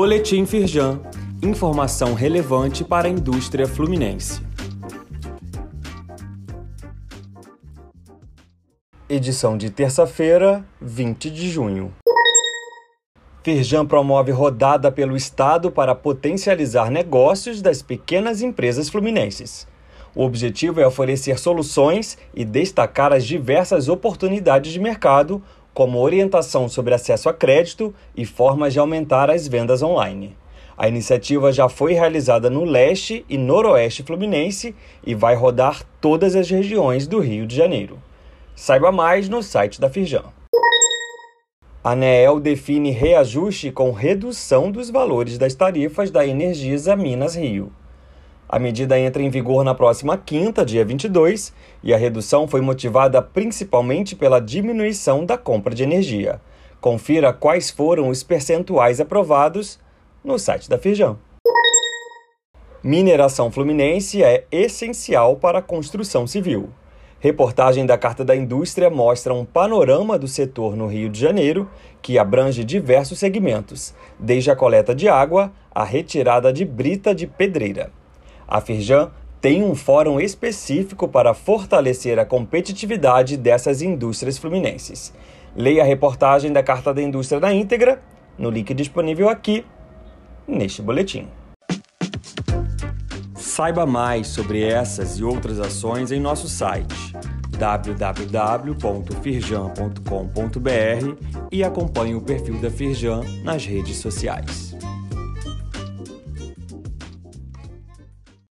Boletim Firjan. Informação relevante para a indústria fluminense. Edição de terça-feira, 20 de junho. Firjan promove rodada pelo Estado para potencializar negócios das pequenas empresas fluminenses. O objetivo é oferecer soluções e destacar as diversas oportunidades de mercado, como orientação sobre acesso a crédito e formas de aumentar as vendas online. A iniciativa já foi realizada no leste e noroeste fluminense e vai rodar todas as regiões do Rio de Janeiro. Saiba mais no site da Firjan. A ANEEL define reajuste com redução dos valores das tarifas da Energisa Minas Rio. A medida entra em vigor na próxima quinta, dia 22, e a redução foi motivada principalmente pela diminuição da compra de energia. Confira quais foram os percentuais aprovados no site da Firjan. Mineração fluminense é essencial para a construção civil. Reportagem da Carta da Indústria mostra um panorama do setor no Rio de Janeiro que abrange diversos segmentos, desde a coleta de água à retirada de brita de pedreira. A Firjan tem um fórum específico para fortalecer a competitividade dessas indústrias fluminenses. Leia a reportagem da Carta da Indústria na íntegra no link disponível aqui neste boletim. Saiba mais sobre essas e outras ações em nosso site www.firjan.com.br e acompanhe o perfil da Firjan nas redes sociais.